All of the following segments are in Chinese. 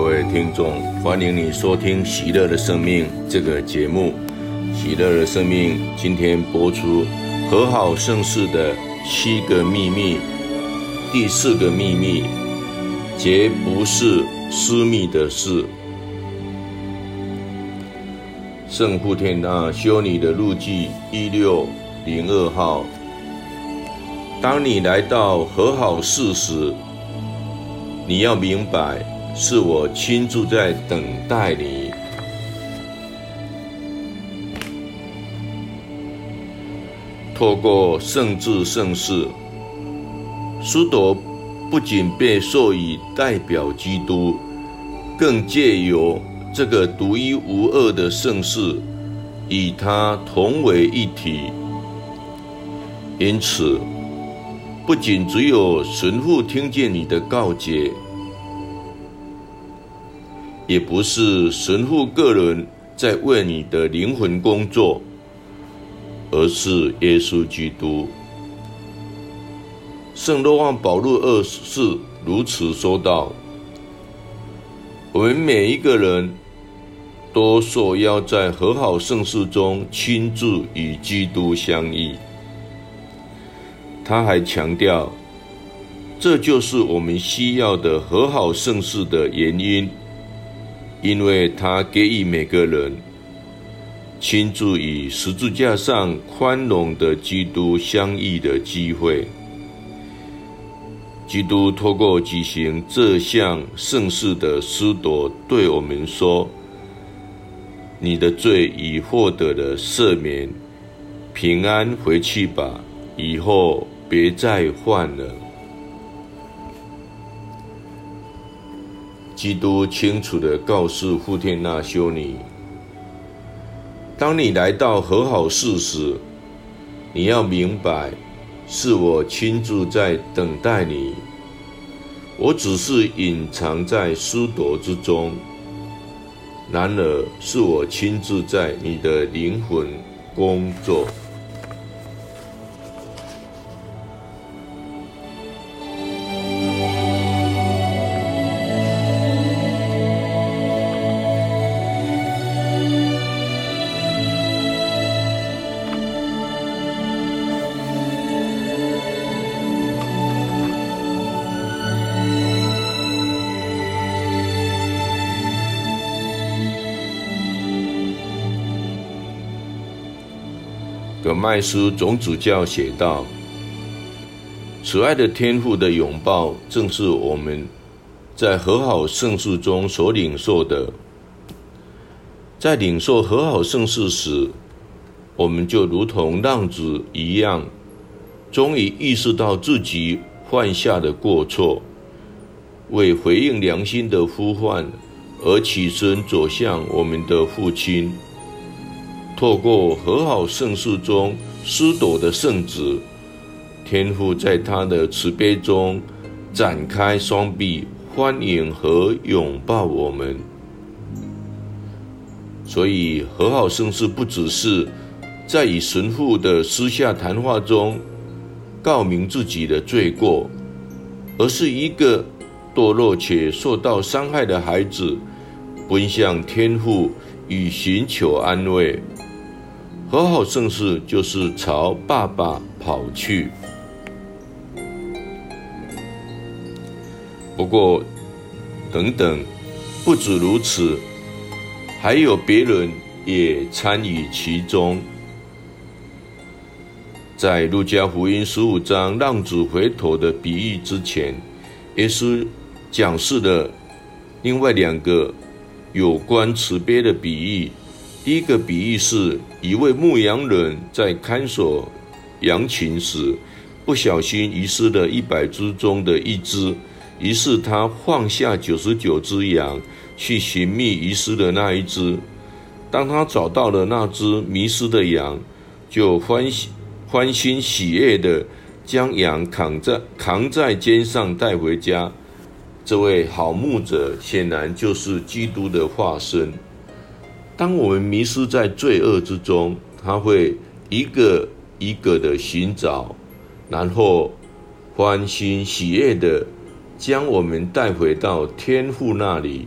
各位听众，欢迎你收听《喜乐的生命》这个节目。《喜乐的生命》今天播出和好盛世的七个秘密，第四个秘密，绝不是私密的事。圣父天娜修女的日记一六零二号。当你来到和好寺时，你要明白，是我倾注在等待你。透过圣至圣事，司铎不仅被授予代表基督，更借由这个独一无二的圣事，与他同为一体。因此，不仅只有神父听见你的告诫，也不是神父个人在为你的灵魂工作，而是耶稣基督。圣若望保禄二世如此说道：“我们每一个人都受邀在和好圣事中亲自与基督相遇。”他还强调，这就是我们需要的和好圣事的原因，因为他给予每个人亲自与十字架上宽容的基督相遇的机会。基督透过举行这项圣事的施夺对我们说：“你的罪已获得了赦免，平安回去吧，以后。”别再犯了。基督清楚地告诉傅天娜修女：当你来到和好寺时，你要明白，是我亲自在等待你。我只是隐藏在司铎之中，然而是我亲自在你的灵魂工作。麦斯总主教写道：“慈爱的天父的拥抱，正是我们在和好圣事中所领受的。在领受和好圣事时，我们就如同浪子一样，终于意识到自己犯下的过错，为回应良心的呼唤而起身走向我们的父亲。”透过和好圣事中司铎的圣旨，天父在他的慈悲中展开双臂，欢迎和拥抱我们。所以，和好圣事不只是在与神父的私下谈话中告明自己的罪过，而是一个堕落且受到伤害的孩子奔向天父与寻求安慰。和好盛世就是朝爸爸跑去。不过，等等，不止如此，还有别人也参与其中。在路加福音十五章浪子回头的比喻之前，耶稣讲述了另外两个有关慈悲的比喻。第一个比喻是一位牧羊人在看守羊群时，不小心遗失了一百只中的一只，于是他放下九十九只羊，去寻觅遗失的那一只。当他找到了那只迷失的羊，就欢喜欢欣喜悦地将羊扛在扛在肩上带回家。这位好牧者显然就是基督的化身。当我们迷失在罪恶之中，他会一个一个的寻找，然后欢欣喜悦的将我们带回到天父那里，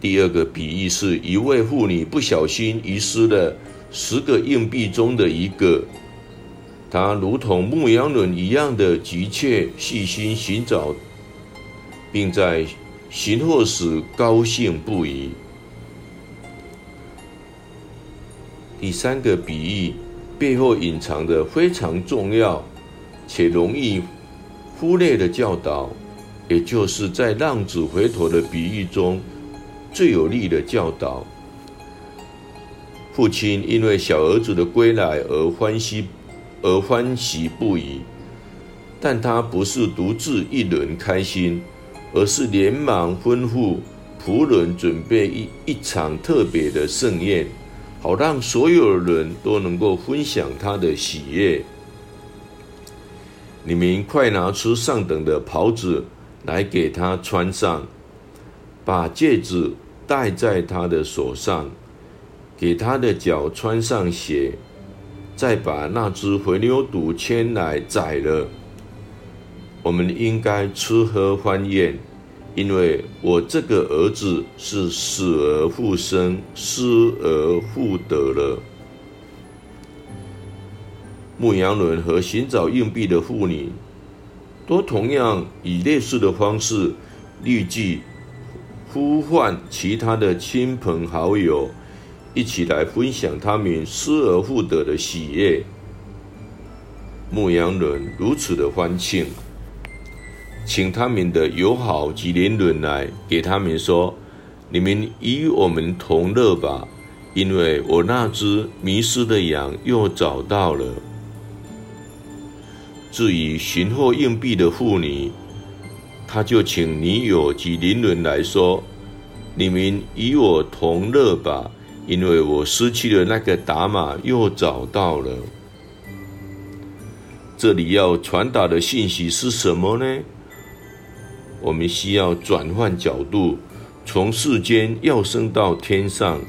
第二个比喻是一位妇女不小心遗失了十个硬币中的一个，她如同牧羊人一样的急切细心寻找，并在寻获时高兴不已。第三个比喻背后隐藏的非常重要且容易忽略的教导，也就是在浪子回头的比喻中最有力的教导。父亲因为小儿子的归来而欢喜，而欢喜不已，但他不是独自一人开心，而是连忙吩咐仆人准备一一场特别的盛宴。好让所有人都能够分享他的喜悦。你们快拿出上等的袍子来给他穿上，把戒指戴在他的手上，给他的脚穿上鞋，再把那只回牛犊牵来宰了。我们应该吃喝欢宴。因为我这个儿子是死而复生，失而复得了。牧羊人和寻找硬币的妇女，都同样以类似的方式，立即呼唤其他的亲朋好友，一起来分享他们失而复得的喜悦。牧羊人如此的欢庆。请他们的友好及邻人来，给他们说：“你们与我们同乐吧，因为我那只迷失的羊又找到了。”至于寻获硬币的妇女，他就请女友及邻人来说：“你们与我同乐吧，因为我失去的那个打码又找到了。”这里要传达的信息是什么呢？我们需要转换角度，从世间要升到天上，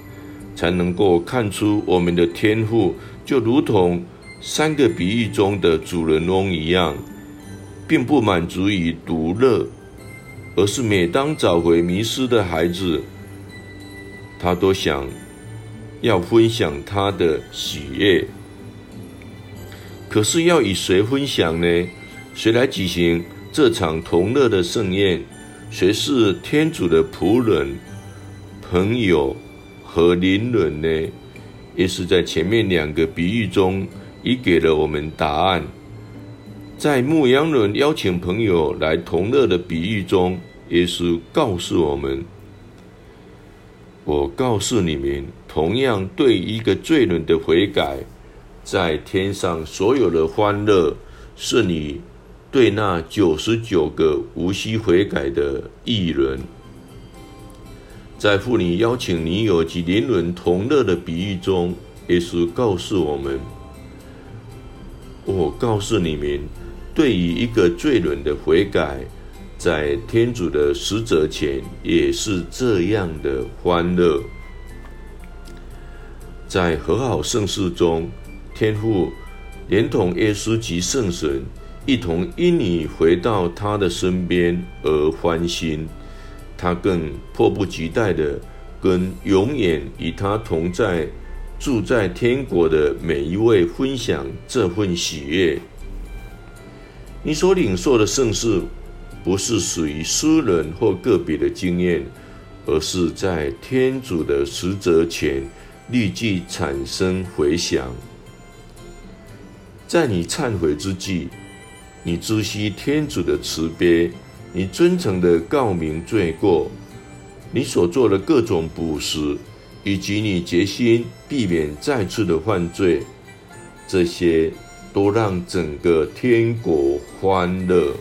才能够看出我们的天赋就如同三个比喻中的主人翁一样，并不满足于独乐，而是每当找回迷失的孩子，他都想要分享他的喜悦。可是要与谁分享呢？谁来举行？这场同乐的盛宴，谁是天主的仆人、朋友和邻人呢？耶稣在前面两个比喻中已给了我们答案。在牧羊人邀请朋友来同乐的比喻中，耶稣告诉我们：“我告诉你们，同样对一个罪人的悔改，在天上所有的欢乐，是你。”对那九十九个无需悔改的义人，在妇女邀请女友及邻人同乐的比喻中，耶稣告诉我们：“我告诉你们，对于一个罪人的悔改，在天主的使者前也是这样的欢乐。”在和好圣事中，天父连同耶稣及圣神。一同因你回到他的身边而欢欣，他更迫不及待地跟永远与他同在、住在天国的每一位分享这份喜悦。你所领受的圣事，不是属于私人或个别的经验，而是在天主的使者前立即产生回响。在你忏悔之际。你知悉天主的慈悲，你真诚的告明罪过，你所做的各种补赎，以及你决心避免再次的犯罪，这些都让整个天国欢乐。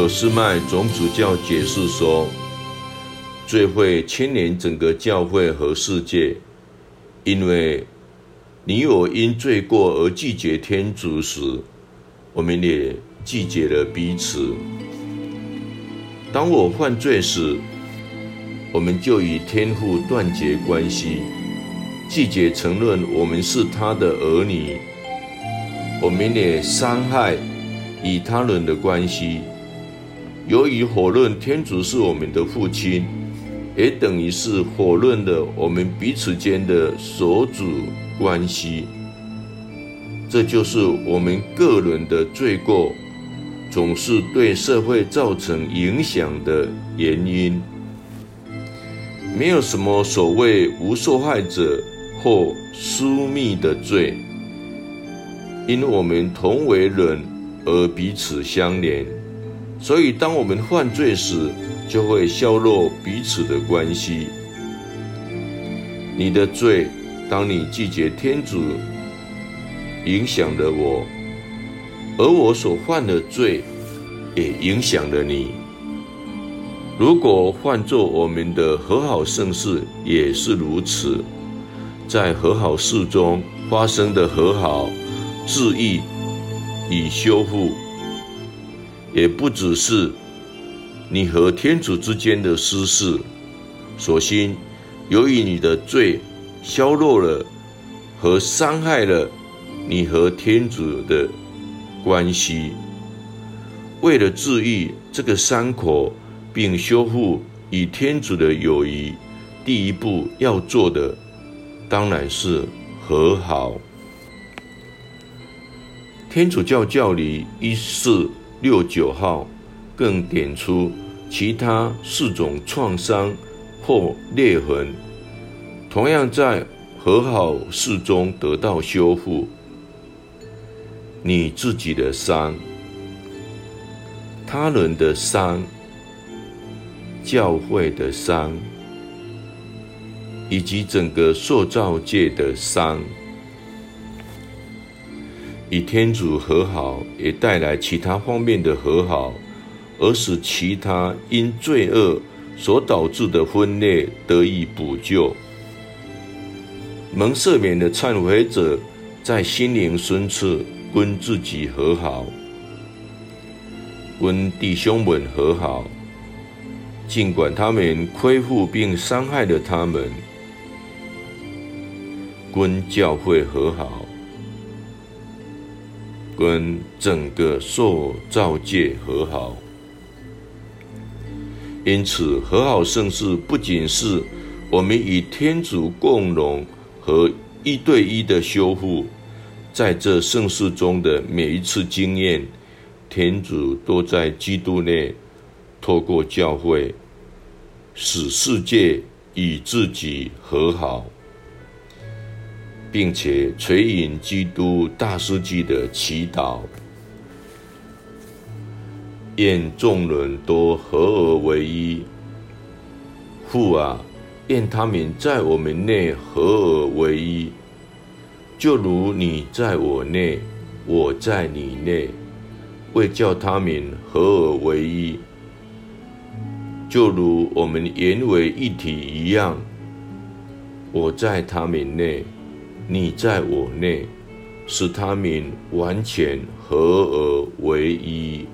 葛斯麦总主教解释说：“罪会牵连整个教会和世界，因为你我因罪过而拒绝天主时，我们也拒绝了彼此。当我犯罪时，我们就与天父断绝关系，拒绝承认我们是他的儿女，我们也伤害与他人的关系。”由于否认天主是我们的父亲，也等于是否认了我们彼此间的所主关系。这就是我们个人的罪过，总是对社会造成影响的原因。没有什么所谓无受害者或私密的罪，因我们同为人而彼此相连。所以，当我们犯罪时，就会削弱彼此的关系。你的罪，当你拒绝天主，影响了我；而我所犯的罪，也影响了你。如果换作我们的和好圣事，也是如此。在和好事中发生的和好、治愈与修复。也不只是你和天主之间的私事，所幸由于你的罪削弱了和伤害了你和天主的关系，为了治愈这个伤口并修复与天主的友谊，第一步要做的当然是和好。天主教教理一四。六九号更点出其他四种创伤或裂痕，同样在和好事中得到修复。你自己的伤、他人的伤、教会的伤，以及整个塑造界的伤。与天主和好，也带来其他方面的和好，而使其他因罪恶所导致的分裂得以补救。蒙赦免的忏悔者，在心灵深处跟自己和好，跟弟兄们和好，尽管他们亏负并伤害了他们，跟教会和好。跟整个受造界和好，因此和好盛世不仅是我们与天主共荣和一对一的修复，在这盛世中的每一次经验，天主都在基督内透过教会使世界与自己和好。并且垂引基督大司祭的祈祷，愿众人都合而为一。父啊，愿他们在我们内合而为一，就如你在我内，我在你内，为叫他们合而为一，就如我们原为一体一样，我在他们内。你在我内，使他们完全合而为一。